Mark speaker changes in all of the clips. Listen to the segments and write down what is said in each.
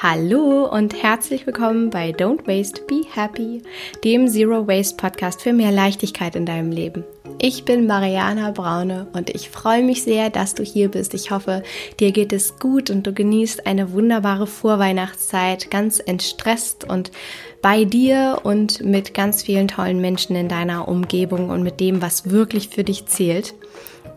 Speaker 1: Hallo und herzlich willkommen bei Don't Waste, Be Happy, dem Zero Waste Podcast für mehr Leichtigkeit in deinem Leben. Ich bin Mariana Braune und ich freue mich sehr, dass du hier bist. Ich hoffe, dir geht es gut und du genießt eine wunderbare Vorweihnachtszeit, ganz entstresst und bei dir und mit ganz vielen tollen Menschen in deiner Umgebung und mit dem, was wirklich für dich zählt.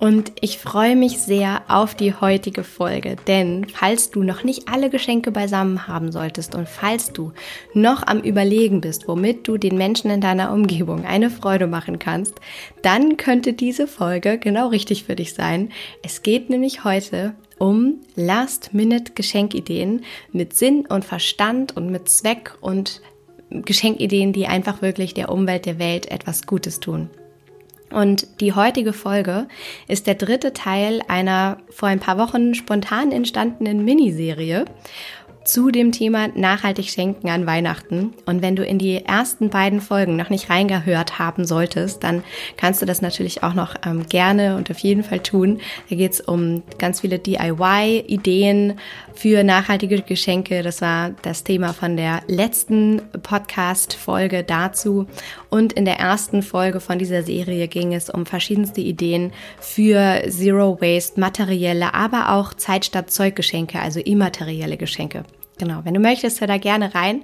Speaker 1: Und ich freue mich sehr auf die heutige Folge, denn falls du noch nicht alle Geschenke beisammen haben solltest und falls du noch am Überlegen bist, womit du den Menschen in deiner Umgebung eine Freude machen kannst, dann könnte diese Folge genau richtig für dich sein. Es geht nämlich heute um Last-Minute-Geschenkideen mit Sinn und Verstand und mit Zweck und Geschenkideen, die einfach wirklich der Umwelt, der Welt etwas Gutes tun. Und die heutige Folge ist der dritte Teil einer vor ein paar Wochen spontan entstandenen Miniserie zu dem Thema nachhaltig schenken an Weihnachten. Und wenn du in die ersten beiden Folgen noch nicht reingehört haben solltest, dann kannst du das natürlich auch noch ähm, gerne und auf jeden Fall tun. Da geht es um ganz viele DIY-Ideen für nachhaltige Geschenke. Das war das Thema von der letzten Podcast-Folge dazu. Und in der ersten Folge von dieser Serie ging es um verschiedenste Ideen für Zero Waste, materielle, aber auch Zeit statt Zeuggeschenke, also immaterielle Geschenke. Genau, wenn du möchtest, hör da gerne rein.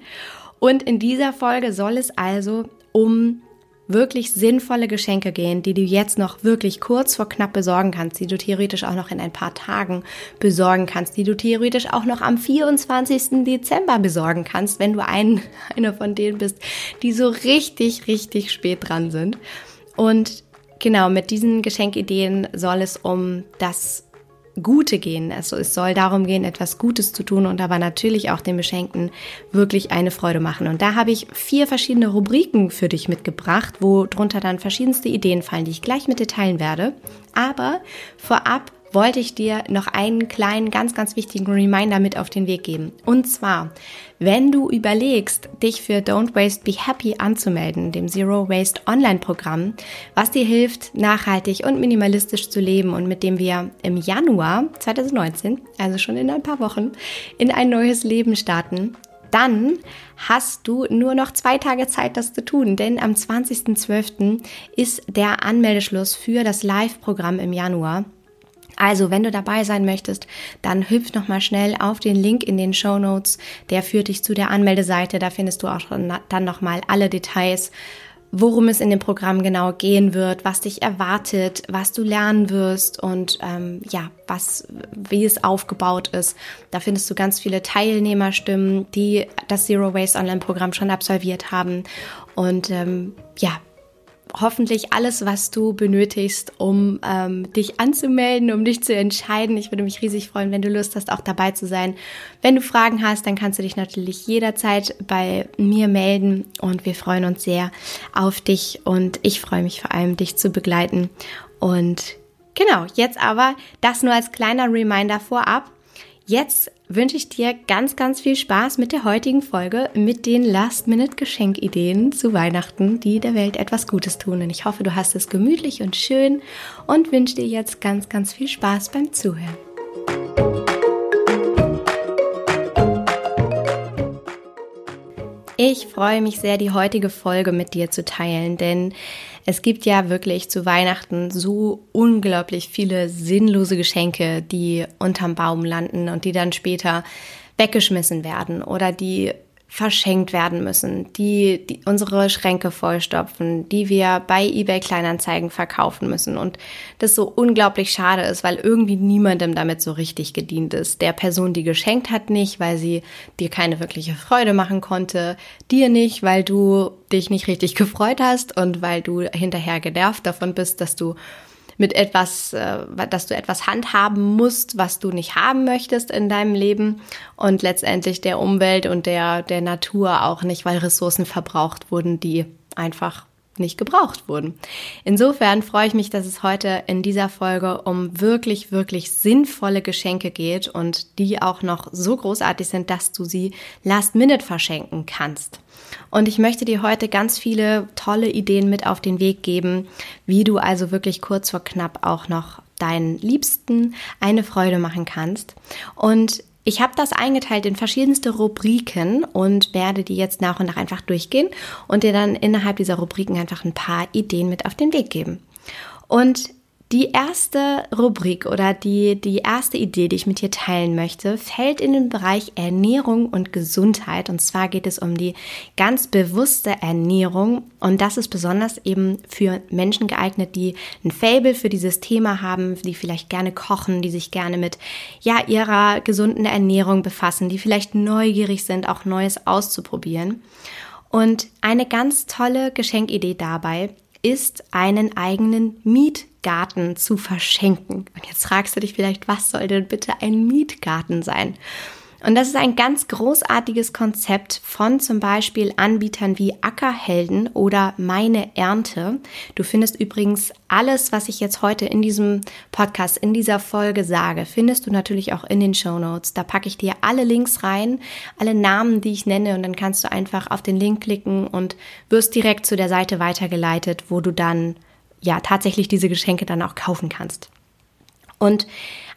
Speaker 1: Und in dieser Folge soll es also um wirklich sinnvolle Geschenke gehen, die du jetzt noch wirklich kurz vor knapp besorgen kannst, die du theoretisch auch noch in ein paar Tagen besorgen kannst, die du theoretisch auch noch am 24. Dezember besorgen kannst, wenn du ein, einer von denen bist, die so richtig, richtig spät dran sind. Und genau, mit diesen Geschenkideen soll es um das Gute gehen. Also es soll darum gehen, etwas Gutes zu tun und aber natürlich auch den Beschenkten wirklich eine Freude machen. Und da habe ich vier verschiedene Rubriken für dich mitgebracht, wo drunter dann verschiedenste Ideen fallen, die ich gleich mit dir teilen werde. Aber vorab wollte ich dir noch einen kleinen, ganz, ganz wichtigen Reminder mit auf den Weg geben. Und zwar, wenn du überlegst, dich für Don't Waste Be Happy anzumelden, dem Zero Waste Online-Programm, was dir hilft, nachhaltig und minimalistisch zu leben und mit dem wir im Januar 2019, also schon in ein paar Wochen, in ein neues Leben starten, dann hast du nur noch zwei Tage Zeit, das zu tun, denn am 20.12. ist der Anmeldeschluss für das Live-Programm im Januar. Also, wenn du dabei sein möchtest, dann hüpf nochmal schnell auf den Link in den Show Notes. Der führt dich zu der Anmeldeseite. Da findest du auch dann nochmal alle Details, worum es in dem Programm genau gehen wird, was dich erwartet, was du lernen wirst und ähm, ja, was, wie es aufgebaut ist. Da findest du ganz viele Teilnehmerstimmen, die das Zero Waste Online Programm schon absolviert haben. Und ähm, ja, hoffentlich alles, was du benötigst, um ähm, dich anzumelden, um dich zu entscheiden. Ich würde mich riesig freuen, wenn du Lust hast, auch dabei zu sein. Wenn du Fragen hast, dann kannst du dich natürlich jederzeit bei mir melden und wir freuen uns sehr auf dich und ich freue mich vor allem, dich zu begleiten. Und genau, jetzt aber das nur als kleiner Reminder vorab. Jetzt wünsche ich dir ganz, ganz viel Spaß mit der heutigen Folge mit den Last-Minute-Geschenkideen zu Weihnachten, die der Welt etwas Gutes tun. Und ich hoffe, du hast es gemütlich und schön und wünsche dir jetzt ganz, ganz viel Spaß beim Zuhören. Ich freue mich sehr, die heutige Folge mit dir zu teilen, denn es gibt ja wirklich zu Weihnachten so unglaublich viele sinnlose Geschenke, die unterm Baum landen und die dann später weggeschmissen werden oder die verschenkt werden müssen, die, die unsere Schränke vollstopfen, die wir bei eBay Kleinanzeigen verkaufen müssen und das so unglaublich schade ist, weil irgendwie niemandem damit so richtig gedient ist. Der Person, die geschenkt hat, nicht, weil sie dir keine wirkliche Freude machen konnte, dir nicht, weil du dich nicht richtig gefreut hast und weil du hinterher genervt davon bist, dass du mit etwas, äh, dass du etwas handhaben musst, was du nicht haben möchtest in deinem Leben und letztendlich der Umwelt und der, der Natur auch nicht, weil Ressourcen verbraucht wurden, die einfach nicht gebraucht wurden. Insofern freue ich mich, dass es heute in dieser Folge um wirklich, wirklich sinnvolle Geschenke geht und die auch noch so großartig sind, dass du sie last minute verschenken kannst. Und ich möchte dir heute ganz viele tolle Ideen mit auf den Weg geben, wie du also wirklich kurz vor knapp auch noch deinen Liebsten eine Freude machen kannst. Und Ich habe das eingeteilt in verschiedenste Rubriken und werde die jetzt nach und nach einfach durchgehen und dir dann innerhalb dieser Rubriken einfach ein paar Ideen mit auf den Weg geben. Und die erste Rubrik oder die, die erste Idee, die ich mit dir teilen möchte, fällt in den Bereich Ernährung und Gesundheit. Und zwar geht es um die ganz bewusste Ernährung. Und das ist besonders eben für Menschen geeignet, die ein Fable für dieses Thema haben, die vielleicht gerne kochen, die sich gerne mit, ja, ihrer gesunden Ernährung befassen, die vielleicht neugierig sind, auch Neues auszuprobieren. Und eine ganz tolle Geschenkidee dabei ist, einen eigenen Mietgarten zu verschenken. Und jetzt fragst du dich vielleicht, was soll denn bitte ein Mietgarten sein? Und das ist ein ganz großartiges Konzept von zum Beispiel Anbietern wie Ackerhelden oder Meine Ernte. Du findest übrigens alles, was ich jetzt heute in diesem Podcast, in dieser Folge sage, findest du natürlich auch in den Show Notes. Da packe ich dir alle Links rein, alle Namen, die ich nenne und dann kannst du einfach auf den Link klicken und wirst direkt zu der Seite weitergeleitet, wo du dann ja tatsächlich diese Geschenke dann auch kaufen kannst. Und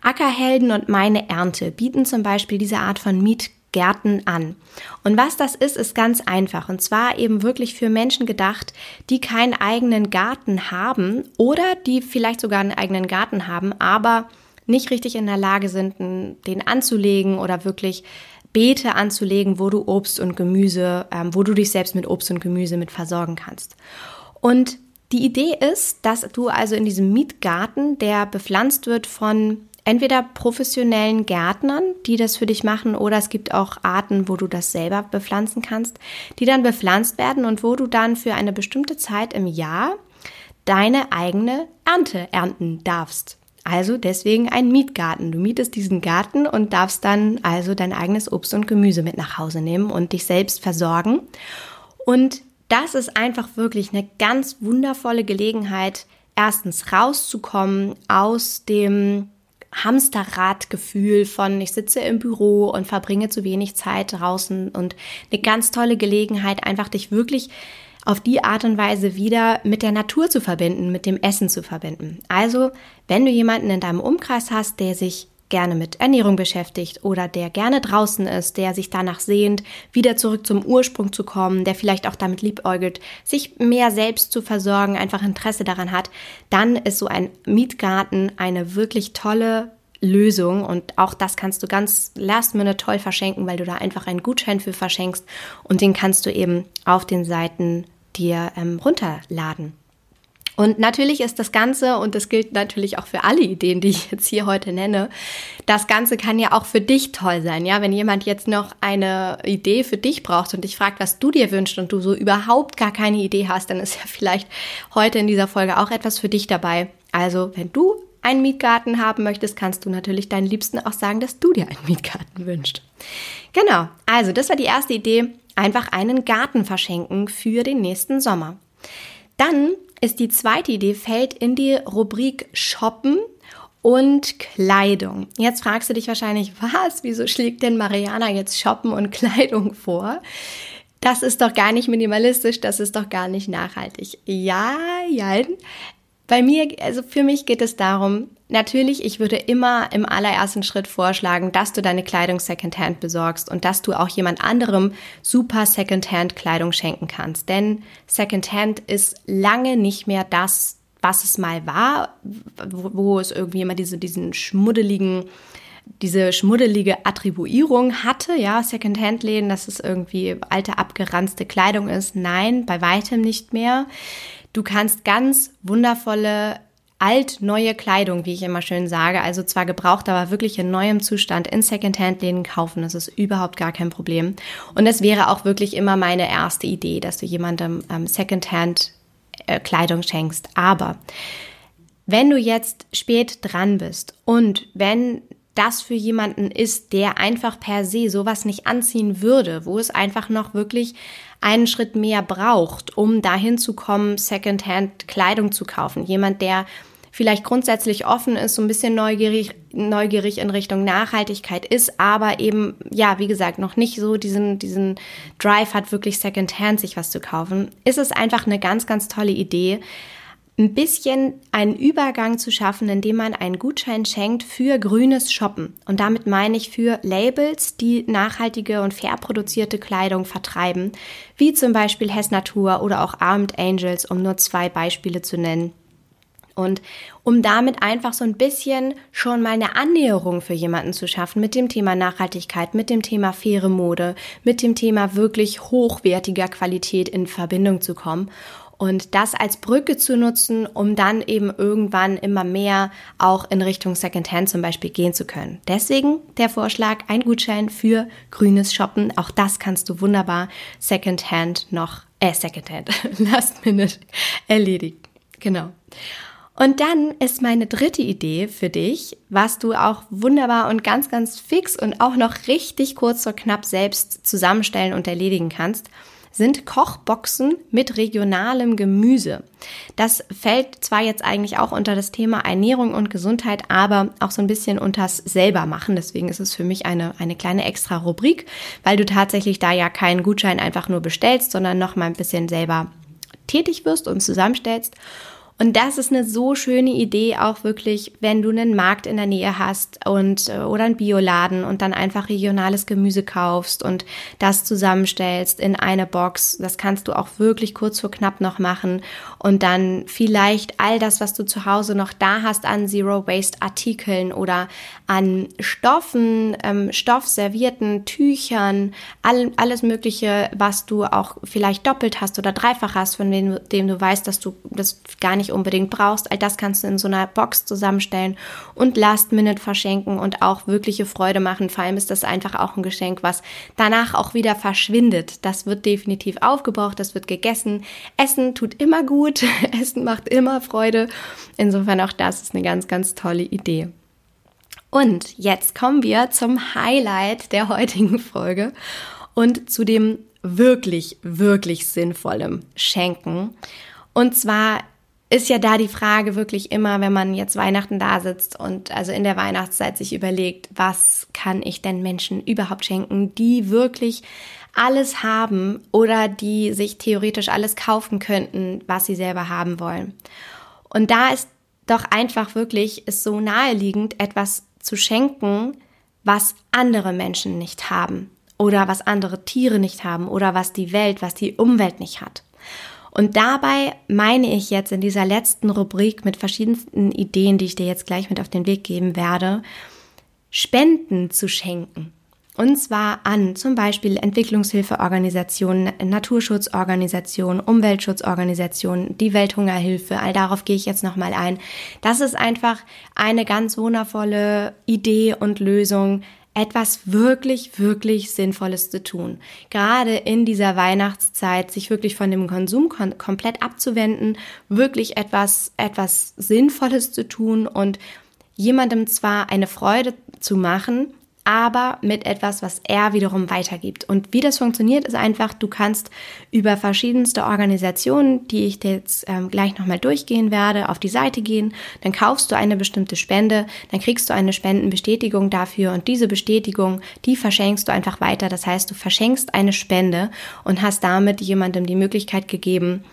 Speaker 1: Ackerhelden und meine Ernte bieten zum Beispiel diese Art von Mietgärten an. Und was das ist, ist ganz einfach. Und zwar eben wirklich für Menschen gedacht, die keinen eigenen Garten haben oder die vielleicht sogar einen eigenen Garten haben, aber nicht richtig in der Lage sind, den anzulegen oder wirklich Beete anzulegen, wo du Obst und Gemüse, ähm, wo du dich selbst mit Obst und Gemüse mit versorgen kannst. Und die Idee ist, dass du also in diesem Mietgarten, der bepflanzt wird von entweder professionellen Gärtnern, die das für dich machen, oder es gibt auch Arten, wo du das selber bepflanzen kannst, die dann bepflanzt werden und wo du dann für eine bestimmte Zeit im Jahr deine eigene Ernte ernten darfst. Also deswegen ein Mietgarten. Du mietest diesen Garten und darfst dann also dein eigenes Obst und Gemüse mit nach Hause nehmen und dich selbst versorgen. Und das ist einfach wirklich eine ganz wundervolle Gelegenheit, erstens rauszukommen aus dem Hamsterradgefühl von ich sitze im Büro und verbringe zu wenig Zeit draußen und eine ganz tolle Gelegenheit, einfach dich wirklich auf die Art und Weise wieder mit der Natur zu verbinden, mit dem Essen zu verbinden. Also, wenn du jemanden in deinem Umkreis hast, der sich gerne mit Ernährung beschäftigt oder der gerne draußen ist, der sich danach sehnt, wieder zurück zum Ursprung zu kommen, der vielleicht auch damit liebäugelt, sich mehr selbst zu versorgen, einfach Interesse daran hat, dann ist so ein Mietgarten eine wirklich tolle Lösung und auch das kannst du ganz last minute toll verschenken, weil du da einfach einen Gutschein für verschenkst und den kannst du eben auf den Seiten dir ähm, runterladen. Und natürlich ist das Ganze, und das gilt natürlich auch für alle Ideen, die ich jetzt hier heute nenne, das Ganze kann ja auch für dich toll sein. Ja, wenn jemand jetzt noch eine Idee für dich braucht und dich fragt, was du dir wünschst und du so überhaupt gar keine Idee hast, dann ist ja vielleicht heute in dieser Folge auch etwas für dich dabei. Also, wenn du einen Mietgarten haben möchtest, kannst du natürlich deinen Liebsten auch sagen, dass du dir einen Mietgarten wünschst. Genau. Also, das war die erste Idee. Einfach einen Garten verschenken für den nächsten Sommer. Dann ist die zweite Idee, fällt in die Rubrik Shoppen und Kleidung. Jetzt fragst du dich wahrscheinlich, was? Wieso schlägt denn Mariana jetzt Shoppen und Kleidung vor? Das ist doch gar nicht minimalistisch, das ist doch gar nicht nachhaltig. Ja, ja. Bei mir, also für mich geht es darum, natürlich, ich würde immer im allerersten Schritt vorschlagen, dass du deine Kleidung Secondhand besorgst und dass du auch jemand anderem super Secondhand Kleidung schenken kannst. Denn Secondhand ist lange nicht mehr das, was es mal war, wo, es irgendwie immer diese, diesen schmuddeligen, diese schmuddelige Attribuierung hatte, ja, Secondhand-Läden, dass es irgendwie alte, abgeranzte Kleidung ist. Nein, bei weitem nicht mehr. Du kannst ganz wundervolle alt-neue Kleidung, wie ich immer schön sage, also zwar gebraucht, aber wirklich in neuem Zustand in Secondhand-Läden kaufen. Das ist überhaupt gar kein Problem. Und es wäre auch wirklich immer meine erste Idee, dass du jemandem ähm, Secondhand-Kleidung schenkst. Aber wenn du jetzt spät dran bist und wenn das für jemanden ist, der einfach per se sowas nicht anziehen würde, wo es einfach noch wirklich einen Schritt mehr braucht, um dahin zu kommen, Secondhand Kleidung zu kaufen. Jemand, der vielleicht grundsätzlich offen ist, so ein bisschen neugierig, neugierig in Richtung Nachhaltigkeit ist, aber eben, ja, wie gesagt, noch nicht so diesen, diesen Drive hat, wirklich Secondhand sich was zu kaufen, ist es einfach eine ganz, ganz tolle Idee, ein bisschen einen Übergang zu schaffen, indem man einen Gutschein schenkt für grünes Shoppen. Und damit meine ich für Labels, die nachhaltige und fair produzierte Kleidung vertreiben, wie zum Beispiel Hess Natur oder auch Armed Angels, um nur zwei Beispiele zu nennen. Und um damit einfach so ein bisschen schon mal eine Annäherung für jemanden zu schaffen mit dem Thema Nachhaltigkeit, mit dem Thema faire Mode, mit dem Thema wirklich hochwertiger Qualität in Verbindung zu kommen und das als Brücke zu nutzen, um dann eben irgendwann immer mehr auch in Richtung Secondhand zum Beispiel gehen zu können. Deswegen der Vorschlag, ein Gutschein für grünes Shoppen. Auch das kannst du wunderbar Secondhand noch, äh, Secondhand, Last Minute erledigen. Genau. Und dann ist meine dritte Idee für dich, was du auch wunderbar und ganz, ganz fix und auch noch richtig kurz oder knapp selbst zusammenstellen und erledigen kannst sind Kochboxen mit regionalem Gemüse. Das fällt zwar jetzt eigentlich auch unter das Thema Ernährung und Gesundheit, aber auch so ein bisschen unters selber machen. Deswegen ist es für mich eine, eine kleine extra Rubrik, weil du tatsächlich da ja keinen Gutschein einfach nur bestellst, sondern noch mal ein bisschen selber tätig wirst und zusammenstellst. Und das ist eine so schöne Idee, auch wirklich, wenn du einen Markt in der Nähe hast und äh, oder einen Bioladen und dann einfach regionales Gemüse kaufst und das zusammenstellst in eine Box. Das kannst du auch wirklich kurz vor knapp noch machen und dann vielleicht all das, was du zu Hause noch da hast an Zero Waste Artikeln oder an Stoffen, ähm, Stoffservierten, Tüchern, all, alles Mögliche, was du auch vielleicht doppelt hast oder dreifach hast, von dem, dem du weißt, dass du das gar nicht unbedingt brauchst. All das kannst du in so einer Box zusammenstellen und Last Minute verschenken und auch wirkliche Freude machen. Vor allem ist das einfach auch ein Geschenk, was danach auch wieder verschwindet. Das wird definitiv aufgebraucht, das wird gegessen. Essen tut immer gut, Essen macht immer Freude. Insofern auch das ist eine ganz, ganz tolle Idee. Und jetzt kommen wir zum Highlight der heutigen Folge und zu dem wirklich, wirklich sinnvollen Schenken. Und zwar ist ja da die Frage wirklich immer, wenn man jetzt Weihnachten da sitzt und also in der Weihnachtszeit sich überlegt, was kann ich denn Menschen überhaupt schenken, die wirklich alles haben oder die sich theoretisch alles kaufen könnten, was sie selber haben wollen. Und da ist doch einfach wirklich es so naheliegend, etwas zu schenken, was andere Menschen nicht haben oder was andere Tiere nicht haben oder was die Welt, was die Umwelt nicht hat. Und dabei meine ich jetzt in dieser letzten Rubrik mit verschiedensten Ideen, die ich dir jetzt gleich mit auf den Weg geben werde, Spenden zu schenken. Und zwar an zum Beispiel Entwicklungshilfeorganisationen, Naturschutzorganisationen, Umweltschutzorganisationen, die Welthungerhilfe. All darauf gehe ich jetzt nochmal ein. Das ist einfach eine ganz wundervolle Idee und Lösung, etwas wirklich, wirklich Sinnvolles zu tun. Gerade in dieser Weihnachtszeit, sich wirklich von dem Konsum kom komplett abzuwenden, wirklich etwas, etwas Sinnvolles zu tun und jemandem zwar eine Freude zu machen, aber mit etwas, was er wiederum weitergibt. Und wie das funktioniert, ist einfach, du kannst über verschiedenste Organisationen, die ich dir jetzt ähm, gleich nochmal durchgehen werde, auf die Seite gehen, dann kaufst du eine bestimmte Spende, dann kriegst du eine Spendenbestätigung dafür und diese Bestätigung, die verschenkst du einfach weiter. Das heißt, du verschenkst eine Spende und hast damit jemandem die Möglichkeit gegeben,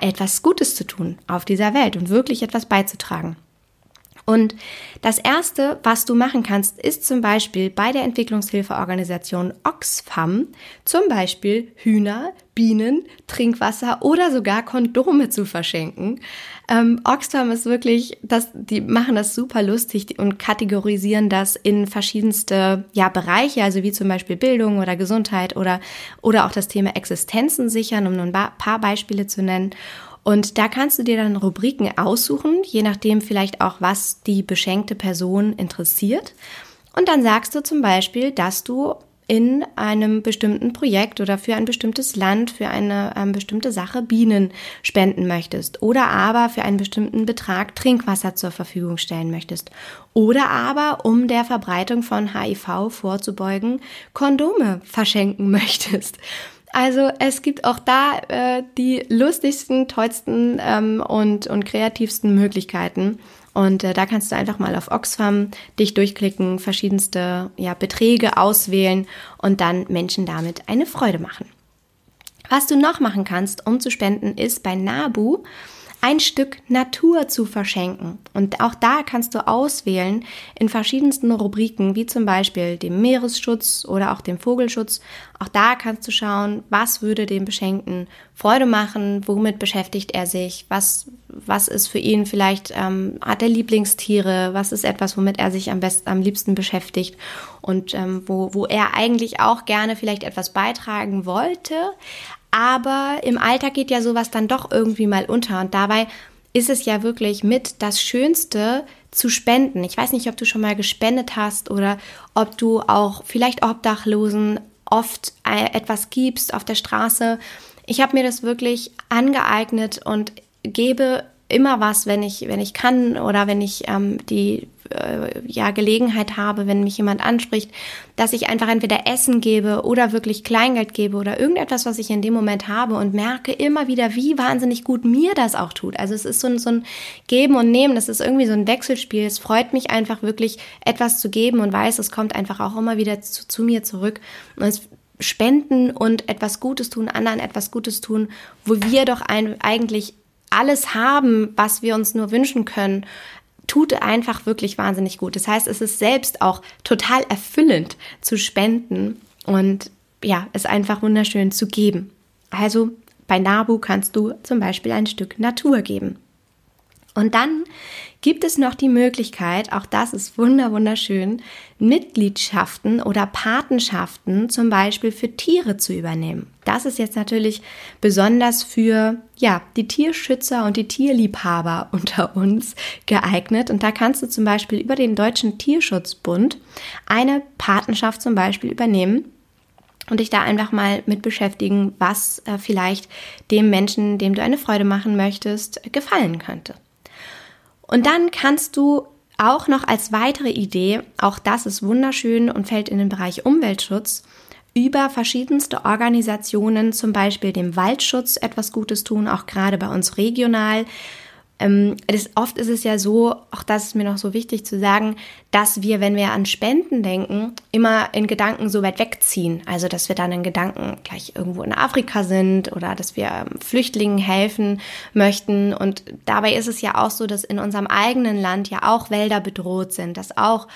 Speaker 1: etwas Gutes zu tun auf dieser Welt und wirklich etwas beizutragen. Und das Erste, was du machen kannst, ist zum Beispiel bei der Entwicklungshilfeorganisation Oxfam zum Beispiel Hühner, Bienen, Trinkwasser oder sogar Kondome zu verschenken. Ähm, Oxfam ist wirklich, das, die machen das super lustig und kategorisieren das in verschiedenste ja, Bereiche, also wie zum Beispiel Bildung oder Gesundheit oder, oder auch das Thema Existenzen sichern, um nur ein paar Beispiele zu nennen. Und da kannst du dir dann Rubriken aussuchen, je nachdem vielleicht auch, was die beschenkte Person interessiert. Und dann sagst du zum Beispiel, dass du in einem bestimmten Projekt oder für ein bestimmtes Land, für eine ähm, bestimmte Sache Bienen spenden möchtest oder aber für einen bestimmten Betrag Trinkwasser zur Verfügung stellen möchtest oder aber um der Verbreitung von HIV vorzubeugen Kondome verschenken möchtest. Also es gibt auch da äh, die lustigsten, tollsten ähm, und, und kreativsten Möglichkeiten. Und äh, da kannst du einfach mal auf Oxfam dich durchklicken, verschiedenste ja, Beträge auswählen und dann Menschen damit eine Freude machen. Was du noch machen kannst, um zu spenden, ist bei Nabu ein Stück Natur zu verschenken. Und auch da kannst du auswählen in verschiedensten Rubriken, wie zum Beispiel dem Meeresschutz oder auch dem Vogelschutz. Auch da kannst du schauen, was würde dem Beschenkten Freude machen, womit beschäftigt er sich, was, was ist für ihn vielleicht, ähm, hat er Lieblingstiere, was ist etwas, womit er sich am besten, am liebsten beschäftigt und ähm, wo, wo er eigentlich auch gerne vielleicht etwas beitragen wollte, aber im Alltag geht ja sowas dann doch irgendwie mal unter. Und dabei ist es ja wirklich mit das Schönste zu spenden. Ich weiß nicht, ob du schon mal gespendet hast oder ob du auch vielleicht Obdachlosen oft äh, etwas gibst auf der Straße. Ich habe mir das wirklich angeeignet und gebe immer was, wenn ich, wenn ich kann oder wenn ich ähm, die äh, ja, Gelegenheit habe, wenn mich jemand anspricht, dass ich einfach entweder Essen gebe oder wirklich Kleingeld gebe oder irgendetwas, was ich in dem Moment habe und merke immer wieder, wie wahnsinnig gut mir das auch tut. Also es ist so ein, so ein Geben und Nehmen, das ist irgendwie so ein Wechselspiel. Es freut mich einfach wirklich, etwas zu geben und weiß, es kommt einfach auch immer wieder zu, zu mir zurück. Und es spenden und etwas Gutes tun, anderen etwas Gutes tun, wo wir doch ein, eigentlich alles haben, was wir uns nur wünschen können, tut einfach wirklich wahnsinnig gut. Das heißt, es ist selbst auch total erfüllend zu spenden und ja, es einfach wunderschön zu geben. Also bei Nabu kannst du zum Beispiel ein Stück Natur geben. Und dann gibt es noch die Möglichkeit, auch das ist wunderschön, Mitgliedschaften oder Patenschaften zum Beispiel für Tiere zu übernehmen. Das ist jetzt natürlich besonders für ja, die Tierschützer und die Tierliebhaber unter uns geeignet. Und da kannst du zum Beispiel über den Deutschen Tierschutzbund eine Patenschaft zum Beispiel übernehmen und dich da einfach mal mit beschäftigen, was äh, vielleicht dem Menschen, dem du eine Freude machen möchtest, gefallen könnte. Und dann kannst du auch noch als weitere Idee, auch das ist wunderschön und fällt in den Bereich Umweltschutz, über verschiedenste Organisationen, zum Beispiel dem Waldschutz, etwas Gutes tun, auch gerade bei uns regional. Ähm, das, oft ist es ja so, auch das ist mir noch so wichtig zu sagen, dass wir, wenn wir an Spenden denken, immer in Gedanken so weit wegziehen. Also, dass wir dann in Gedanken gleich irgendwo in Afrika sind oder dass wir ähm, Flüchtlingen helfen möchten. Und dabei ist es ja auch so, dass in unserem eigenen Land ja auch Wälder bedroht sind, dass auch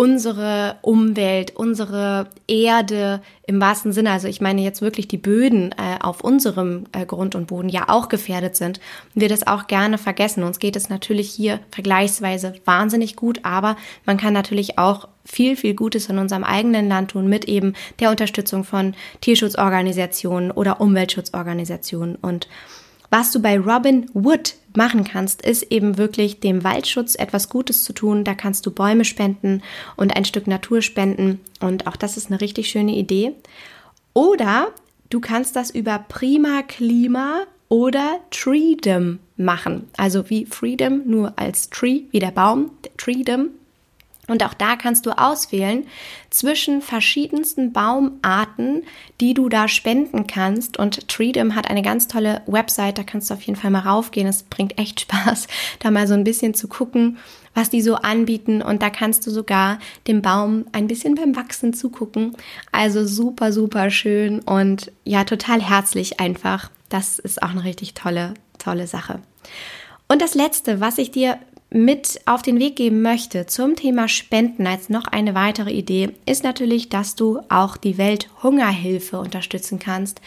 Speaker 1: unsere Umwelt, unsere Erde im wahrsten Sinne, also ich meine jetzt wirklich die Böden äh, auf unserem äh, Grund und Boden ja auch gefährdet sind wir das auch gerne vergessen. Uns geht es natürlich hier vergleichsweise wahnsinnig gut, aber man kann natürlich auch viel, viel Gutes in unserem eigenen Land tun mit eben der Unterstützung von Tierschutzorganisationen oder Umweltschutzorganisationen und was du bei Robin Wood machen kannst, ist eben wirklich dem Waldschutz etwas Gutes zu tun. Da kannst du Bäume spenden und ein Stück Natur spenden. Und auch das ist eine richtig schöne Idee. Oder du kannst das über Prima Klima oder Treedom machen. Also wie Freedom, nur als Tree, wie der Baum, Treedom. Und auch da kannst du auswählen zwischen verschiedensten Baumarten, die du da spenden kannst. Und Treedom hat eine ganz tolle Website, da kannst du auf jeden Fall mal raufgehen. Es bringt echt Spaß, da mal so ein bisschen zu gucken, was die so anbieten. Und da kannst du sogar dem Baum ein bisschen beim Wachsen zugucken. Also super, super schön und ja, total herzlich einfach. Das ist auch eine richtig tolle, tolle Sache. Und das Letzte, was ich dir mit auf den Weg geben möchte zum Thema Spenden als noch eine weitere Idee, ist natürlich, dass du auch die Welthungerhilfe unterstützen kannst.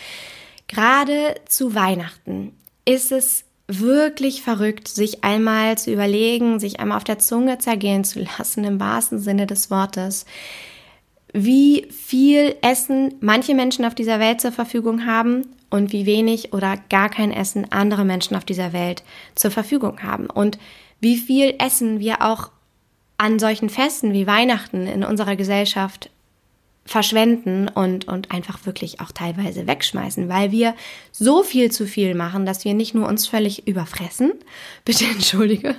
Speaker 1: Gerade zu Weihnachten ist es wirklich verrückt, sich einmal zu überlegen, sich einmal auf der Zunge zergehen zu lassen, im wahrsten Sinne des Wortes, wie viel Essen manche Menschen auf dieser Welt zur Verfügung haben und wie wenig oder gar kein Essen andere Menschen auf dieser Welt zur Verfügung haben. Und wie viel Essen wir auch an solchen Festen wie Weihnachten in unserer Gesellschaft verschwenden und, und einfach wirklich auch teilweise wegschmeißen, weil wir so viel zu viel machen, dass wir nicht nur uns völlig überfressen, bitte entschuldige,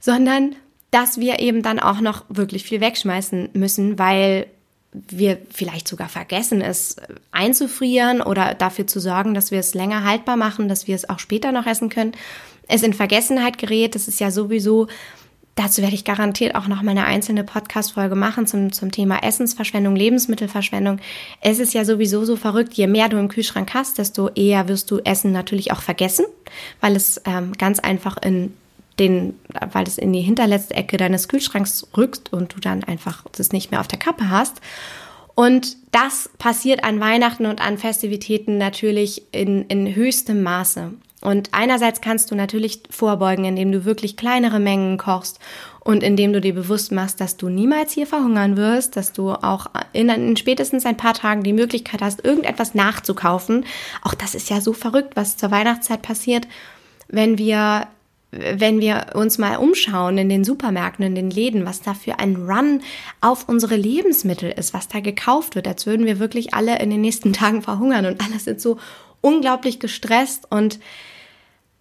Speaker 1: sondern dass wir eben dann auch noch wirklich viel wegschmeißen müssen, weil wir vielleicht sogar vergessen, es einzufrieren oder dafür zu sorgen, dass wir es länger haltbar machen, dass wir es auch später noch essen können es in Vergessenheit gerät. Das ist ja sowieso Dazu werde ich garantiert auch noch mal eine einzelne Podcast-Folge machen zum, zum Thema Essensverschwendung, Lebensmittelverschwendung. Es ist ja sowieso so verrückt, je mehr du im Kühlschrank hast, desto eher wirst du Essen natürlich auch vergessen, weil es ähm, ganz einfach in den, weil es in die hinterletzte Ecke deines Kühlschranks rückt und du dann einfach das nicht mehr auf der Kappe hast. Und das passiert an Weihnachten und an Festivitäten natürlich in, in höchstem Maße. Und einerseits kannst du natürlich vorbeugen, indem du wirklich kleinere Mengen kochst und indem du dir bewusst machst, dass du niemals hier verhungern wirst, dass du auch in, in, spätestens ein paar Tagen die Möglichkeit hast, irgendetwas nachzukaufen. Auch das ist ja so verrückt, was zur Weihnachtszeit passiert, wenn wir wenn wir uns mal umschauen in den Supermärkten, in den Läden, was da für ein Run auf unsere Lebensmittel ist, was da gekauft wird, als würden wir wirklich alle in den nächsten Tagen verhungern und alle sind so unglaublich gestresst und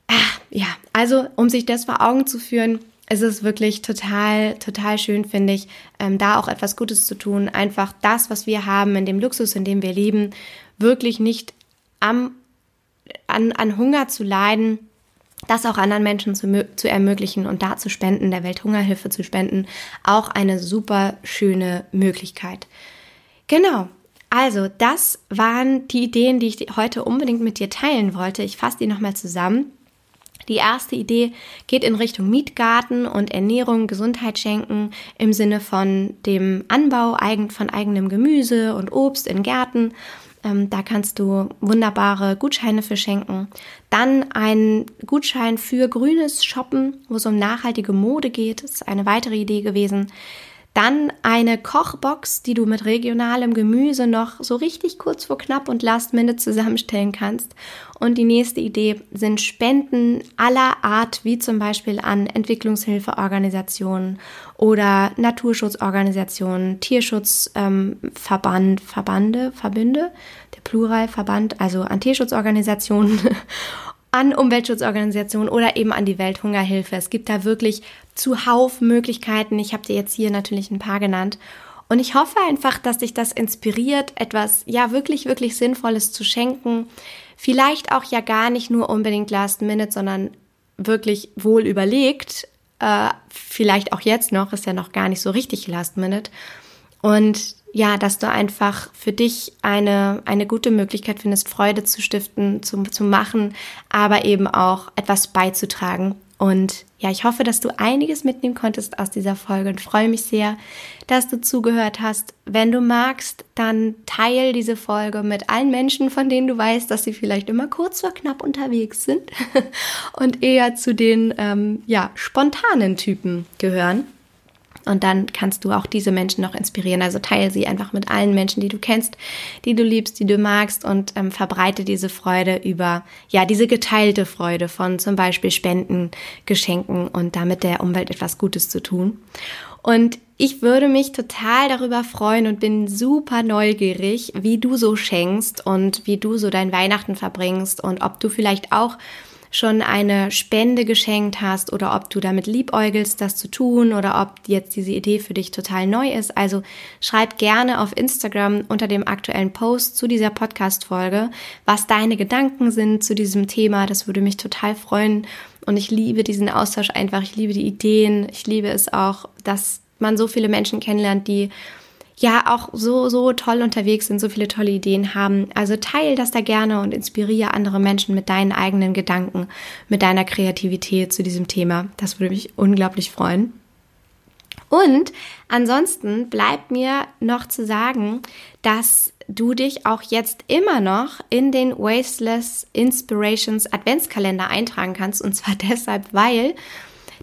Speaker 1: äh, ja, also um sich das vor Augen zu führen, ist es wirklich total, total schön, finde ich, ähm, da auch etwas Gutes zu tun. Einfach das, was wir haben, in dem Luxus, in dem wir leben, wirklich nicht am, an, an Hunger zu leiden, das auch anderen Menschen zu, zu ermöglichen und da zu spenden, der Welthungerhilfe zu spenden, auch eine super schöne Möglichkeit. Genau. Also, das waren die Ideen, die ich heute unbedingt mit dir teilen wollte. Ich fasse die nochmal zusammen. Die erste Idee geht in Richtung Mietgarten und Ernährung, Gesundheit schenken im Sinne von dem Anbau von eigenem Gemüse und Obst in Gärten ähm, da kannst du wunderbare Gutscheine für schenken. Dann ein Gutschein für grünes Shoppen, wo es um nachhaltige Mode geht. Das ist eine weitere Idee gewesen. Dann eine Kochbox, die du mit regionalem Gemüse noch so richtig kurz vor knapp und last minute zusammenstellen kannst. Und die nächste Idee sind Spenden aller Art, wie zum Beispiel an Entwicklungshilfeorganisationen oder Naturschutzorganisationen, Tierschutzverband, ähm, Verbande, Verbünde, der Pluralverband, also an Tierschutzorganisationen an Umweltschutzorganisationen oder eben an die Welthungerhilfe. Es gibt da wirklich zuhauf Möglichkeiten. Ich habe dir jetzt hier natürlich ein paar genannt. Und ich hoffe einfach, dass dich das inspiriert, etwas ja wirklich, wirklich Sinnvolles zu schenken. Vielleicht auch ja gar nicht nur unbedingt Last Minute, sondern wirklich wohl überlegt. Äh, vielleicht auch jetzt noch, ist ja noch gar nicht so richtig Last Minute. Und ja, dass du einfach für dich eine, eine gute Möglichkeit findest, Freude zu stiften, zu, zu machen, aber eben auch etwas beizutragen. Und ja, ich hoffe, dass du einiges mitnehmen konntest aus dieser Folge und freue mich sehr, dass du zugehört hast. Wenn du magst, dann teil diese Folge mit allen Menschen, von denen du weißt, dass sie vielleicht immer kurz vor knapp unterwegs sind und eher zu den ähm, ja, spontanen Typen gehören. Und dann kannst du auch diese Menschen noch inspirieren. Also teile sie einfach mit allen Menschen, die du kennst, die du liebst, die du magst und ähm, verbreite diese Freude über, ja, diese geteilte Freude von zum Beispiel Spenden, Geschenken und damit der Umwelt etwas Gutes zu tun. Und ich würde mich total darüber freuen und bin super neugierig, wie du so schenkst und wie du so dein Weihnachten verbringst und ob du vielleicht auch schon eine Spende geschenkt hast oder ob du damit liebäugelst, das zu tun oder ob jetzt diese Idee für dich total neu ist. Also schreib gerne auf Instagram unter dem aktuellen Post zu dieser Podcast-Folge, was deine Gedanken sind zu diesem Thema. Das würde mich total freuen. Und ich liebe diesen Austausch einfach. Ich liebe die Ideen. Ich liebe es auch, dass man so viele Menschen kennenlernt, die ja auch so, so toll unterwegs sind, so viele tolle Ideen haben. Also teil das da gerne und inspiriere andere Menschen mit deinen eigenen Gedanken, mit deiner Kreativität zu diesem Thema. Das würde mich unglaublich freuen. Und ansonsten bleibt mir noch zu sagen, dass du dich auch jetzt immer noch in den Wasteless Inspirations Adventskalender eintragen kannst. Und zwar deshalb, weil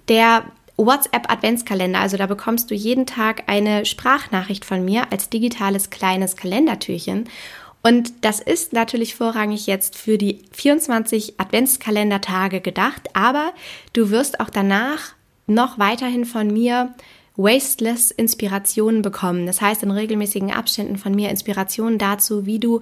Speaker 1: der WhatsApp Adventskalender. Also da bekommst du jeden Tag eine Sprachnachricht von mir als digitales kleines Kalendertürchen. Und das ist natürlich vorrangig jetzt für die 24 Adventskalendertage gedacht, aber du wirst auch danach noch weiterhin von mir Wasteless Inspirationen bekommen. Das heißt, in regelmäßigen Abständen von mir Inspirationen dazu, wie du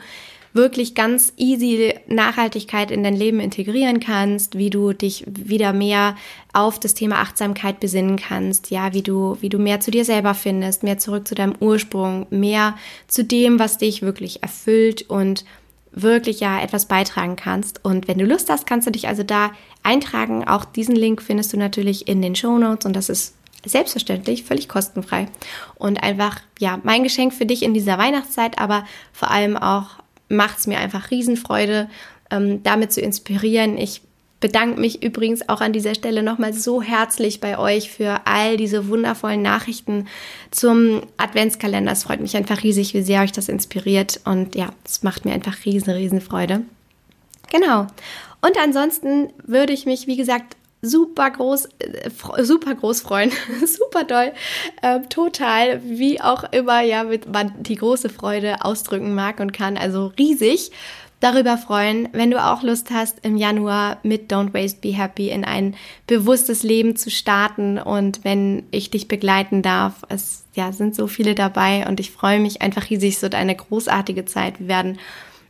Speaker 1: wirklich ganz easy Nachhaltigkeit in dein Leben integrieren kannst, wie du dich wieder mehr auf das Thema Achtsamkeit besinnen kannst, ja, wie du, wie du mehr zu dir selber findest, mehr zurück zu deinem Ursprung, mehr zu dem, was dich wirklich erfüllt und wirklich ja etwas beitragen kannst. Und wenn du Lust hast, kannst du dich also da eintragen. Auch diesen Link findest du natürlich in den Show Notes und das ist selbstverständlich völlig kostenfrei. Und einfach, ja, mein Geschenk für dich in dieser Weihnachtszeit, aber vor allem auch macht es mir einfach Riesenfreude, ähm, damit zu inspirieren. Ich bedanke mich übrigens auch an dieser Stelle nochmal so herzlich bei euch für all diese wundervollen Nachrichten zum Adventskalender. Es freut mich einfach riesig, wie sehr euch das inspiriert. Und ja, es macht mir einfach riesen, riesen Freude. Genau. Und ansonsten würde ich mich, wie gesagt, super groß, äh, super groß freuen, super toll, äh, total, wie auch immer, ja, mit, man die große Freude ausdrücken mag und kann, also riesig darüber freuen, wenn du auch Lust hast, im Januar mit Don't Waste Be Happy in ein bewusstes Leben zu starten und wenn ich dich begleiten darf. Es ja, sind so viele dabei und ich freue mich einfach riesig. Es wird eine großartige Zeit. Wir werden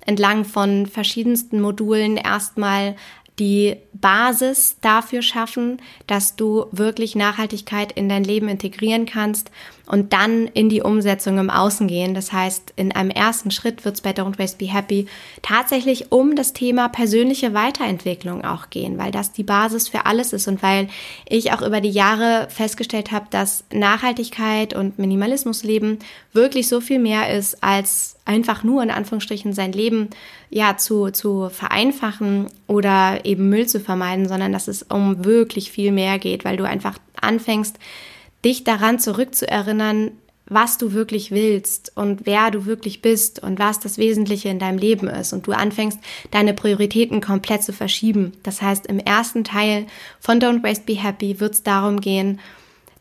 Speaker 1: entlang von verschiedensten Modulen erstmal die Basis dafür schaffen, dass du wirklich Nachhaltigkeit in dein Leben integrieren kannst und dann in die Umsetzung im Außen gehen. Das heißt, in einem ersten Schritt wird es bei Don't Waste Be Happy tatsächlich um das Thema persönliche Weiterentwicklung auch gehen, weil das die Basis für alles ist und weil ich auch über die Jahre festgestellt habe, dass Nachhaltigkeit und Minimalismusleben wirklich so viel mehr ist als einfach nur in Anführungsstrichen sein Leben ja zu, zu vereinfachen oder eben Müll zu vermeiden, sondern dass es um wirklich viel mehr geht, weil du einfach anfängst, dich daran zurückzuerinnern, was du wirklich willst und wer du wirklich bist und was das Wesentliche in deinem Leben ist und du anfängst, deine Prioritäten komplett zu verschieben. Das heißt, im ersten Teil von Don't Waste Be Happy wird es darum gehen,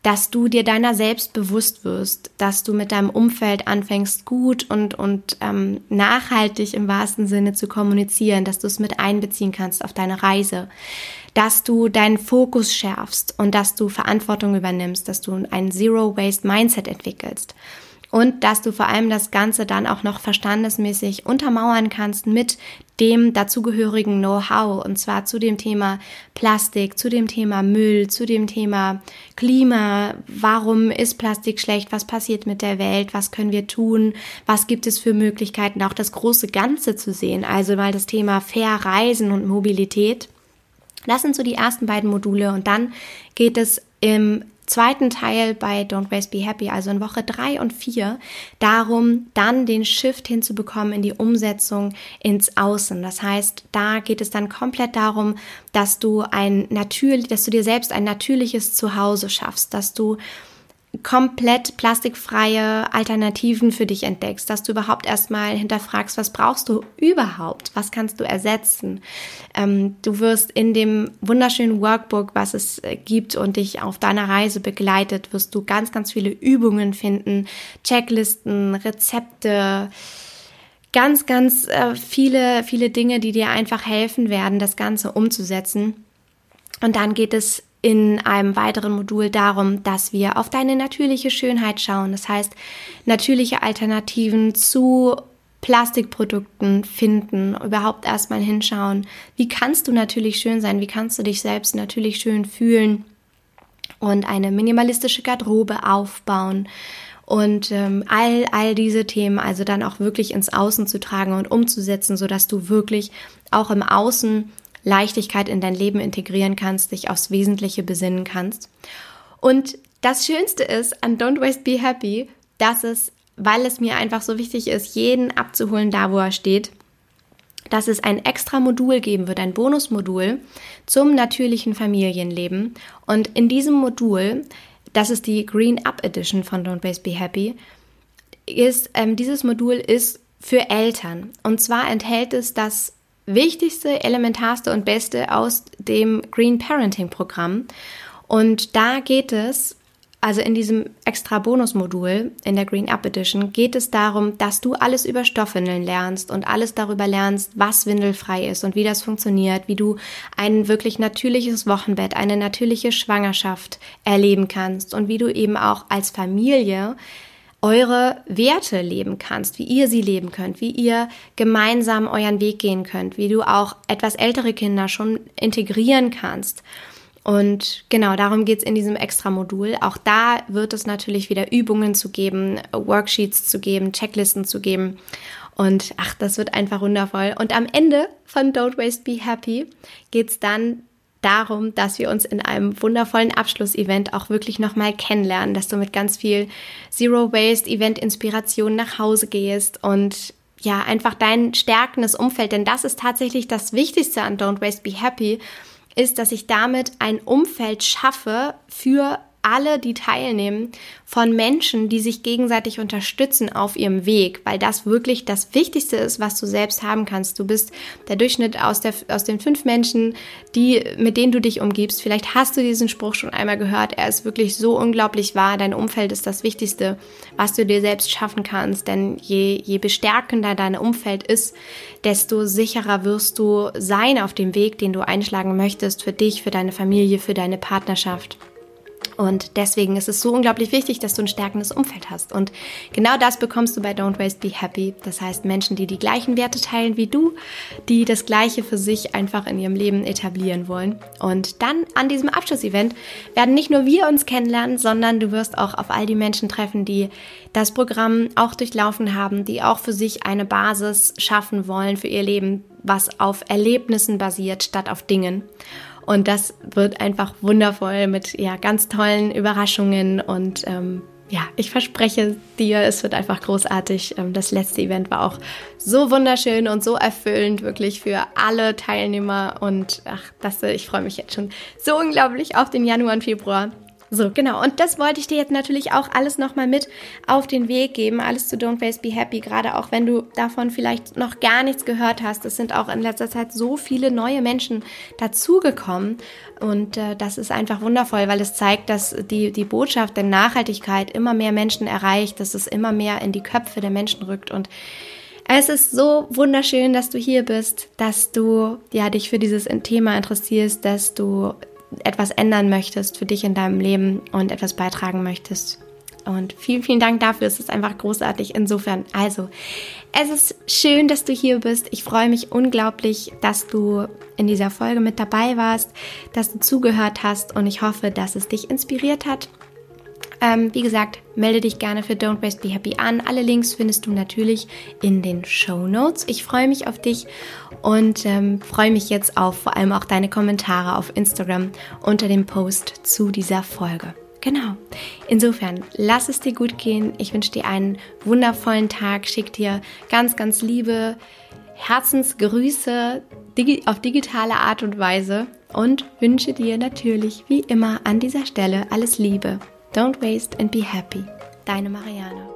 Speaker 1: dass du dir deiner selbst bewusst wirst, dass du mit deinem Umfeld anfängst, gut und, und ähm, nachhaltig im wahrsten Sinne zu kommunizieren, dass du es mit einbeziehen kannst auf deine Reise, dass du deinen Fokus schärfst und dass du Verantwortung übernimmst, dass du ein Zero-Waste-Mindset entwickelst und dass du vor allem das Ganze dann auch noch verstandesmäßig untermauern kannst mit dem dazugehörigen Know-how. Und zwar zu dem Thema Plastik, zu dem Thema Müll, zu dem Thema Klima, warum ist Plastik schlecht, was passiert mit der Welt, was können wir tun, was gibt es für Möglichkeiten, auch das große Ganze zu sehen, also mal das Thema Fair Reisen und Mobilität. Das sind so die ersten beiden Module. Und dann geht es im zweiten Teil bei Don't Waste Be Happy, also in Woche drei und vier, darum, dann den Shift hinzubekommen in die Umsetzung ins Außen. Das heißt, da geht es dann komplett darum, dass du ein natürlich, dass du dir selbst ein natürliches Zuhause schaffst, dass du komplett plastikfreie Alternativen für dich entdeckst, dass du überhaupt erstmal hinterfragst, was brauchst du überhaupt, was kannst du ersetzen. Ähm, du wirst in dem wunderschönen Workbook, was es äh, gibt und dich auf deiner Reise begleitet, wirst du ganz, ganz viele Übungen finden, Checklisten, Rezepte, ganz, ganz äh, viele, viele Dinge, die dir einfach helfen werden, das Ganze umzusetzen. Und dann geht es in einem weiteren Modul darum, dass wir auf deine natürliche Schönheit schauen. Das heißt, natürliche Alternativen zu Plastikprodukten finden, überhaupt erstmal hinschauen. Wie kannst du natürlich schön sein? Wie kannst du dich selbst natürlich schön fühlen? Und eine minimalistische Garderobe aufbauen. Und ähm, all, all diese Themen also dann auch wirklich ins Außen zu tragen und umzusetzen, sodass du wirklich auch im Außen Leichtigkeit in dein Leben integrieren kannst, dich aufs Wesentliche besinnen kannst. Und das Schönste ist an Don't Waste Be Happy, dass es, weil es mir einfach so wichtig ist, jeden abzuholen, da wo er steht, dass es ein extra Modul geben wird, ein Bonusmodul zum natürlichen Familienleben. Und in diesem Modul, das ist die Green Up Edition von Don't Waste Be Happy, ist, ähm, dieses Modul ist für Eltern. Und zwar enthält es das wichtigste, elementarste und beste aus dem Green Parenting Programm. Und da geht es, also in diesem extra Bonusmodul in der Green Up Edition, geht es darum, dass du alles über Stoffwindeln lernst und alles darüber lernst, was windelfrei ist und wie das funktioniert, wie du ein wirklich natürliches Wochenbett, eine natürliche Schwangerschaft erleben kannst und wie du eben auch als Familie eure Werte leben kannst, wie ihr sie leben könnt, wie ihr gemeinsam euren Weg gehen könnt, wie du auch etwas ältere Kinder schon integrieren kannst. Und genau darum geht's in diesem Extra-Modul. Auch da wird es natürlich wieder Übungen zu geben, Worksheets zu geben, Checklisten zu geben. Und ach, das wird einfach wundervoll. Und am Ende von Don't Waste Be Happy geht's dann darum, dass wir uns in einem wundervollen Abschlussevent auch wirklich nochmal kennenlernen, dass du mit ganz viel Zero Waste Event Inspiration nach Hause gehst und ja, einfach dein stärkendes Umfeld, denn das ist tatsächlich das Wichtigste an Don't Waste Be Happy, ist, dass ich damit ein Umfeld schaffe für alle, die teilnehmen, von Menschen, die sich gegenseitig unterstützen auf ihrem Weg, weil das wirklich das Wichtigste ist, was du selbst haben kannst. Du bist der Durchschnitt aus, der, aus den fünf Menschen, die, mit denen du dich umgibst. Vielleicht hast du diesen Spruch schon einmal gehört. Er ist wirklich so unglaublich wahr. Dein Umfeld ist das Wichtigste, was du dir selbst schaffen kannst. Denn je, je bestärkender dein Umfeld ist, desto sicherer wirst du sein auf dem Weg, den du einschlagen möchtest für dich, für deine Familie, für deine Partnerschaft. Und deswegen ist es so unglaublich wichtig, dass du ein stärkendes Umfeld hast. Und genau das bekommst du bei Don't Waste Be Happy. Das heißt Menschen, die die gleichen Werte teilen wie du, die das Gleiche für sich einfach in ihrem Leben etablieren wollen. Und dann an diesem Abschlussevent werden nicht nur wir uns kennenlernen, sondern du wirst auch auf all die Menschen treffen, die das Programm auch durchlaufen haben, die auch für sich eine Basis schaffen wollen für ihr Leben, was auf Erlebnissen basiert statt auf Dingen. Und das wird einfach wundervoll mit ja, ganz tollen Überraschungen und ähm, ja, ich verspreche dir, es wird einfach großartig. Ähm, das letzte Event war auch so wunderschön und so erfüllend, wirklich für alle Teilnehmer. Und ach, das, ich freue mich jetzt schon so unglaublich auf den Januar und Februar. So, genau. Und das wollte ich dir jetzt natürlich auch alles nochmal mit auf den Weg geben. Alles zu Don't Waste Be Happy. Gerade auch wenn du davon vielleicht noch gar nichts gehört hast. Es sind auch in letzter Zeit so viele neue Menschen dazugekommen. Und äh, das ist einfach wundervoll, weil es zeigt, dass die, die Botschaft der Nachhaltigkeit immer mehr Menschen erreicht, dass es immer mehr in die Köpfe der Menschen rückt. Und es ist so wunderschön, dass du hier bist, dass du ja dich für dieses Thema interessierst, dass du etwas ändern möchtest für dich in deinem Leben und etwas beitragen möchtest. Und vielen, vielen Dank dafür. Es ist einfach großartig. Insofern, also, es ist schön, dass du hier bist. Ich freue mich unglaublich, dass du in dieser Folge mit dabei warst, dass du zugehört hast und ich hoffe, dass es dich inspiriert hat ähm, wie gesagt, melde dich gerne für Don't Waste Be Happy an. Alle Links findest du natürlich in den Show Notes. Ich freue mich auf dich und ähm, freue mich jetzt auf vor allem auch deine Kommentare auf Instagram unter dem Post zu dieser Folge. Genau. Insofern, lass es dir gut gehen. Ich wünsche dir einen wundervollen Tag. Schick dir ganz, ganz liebe Herzensgrüße auf digitale Art und Weise und wünsche dir natürlich wie immer an dieser Stelle alles Liebe. Don't waste and be happy. Deine Marianne.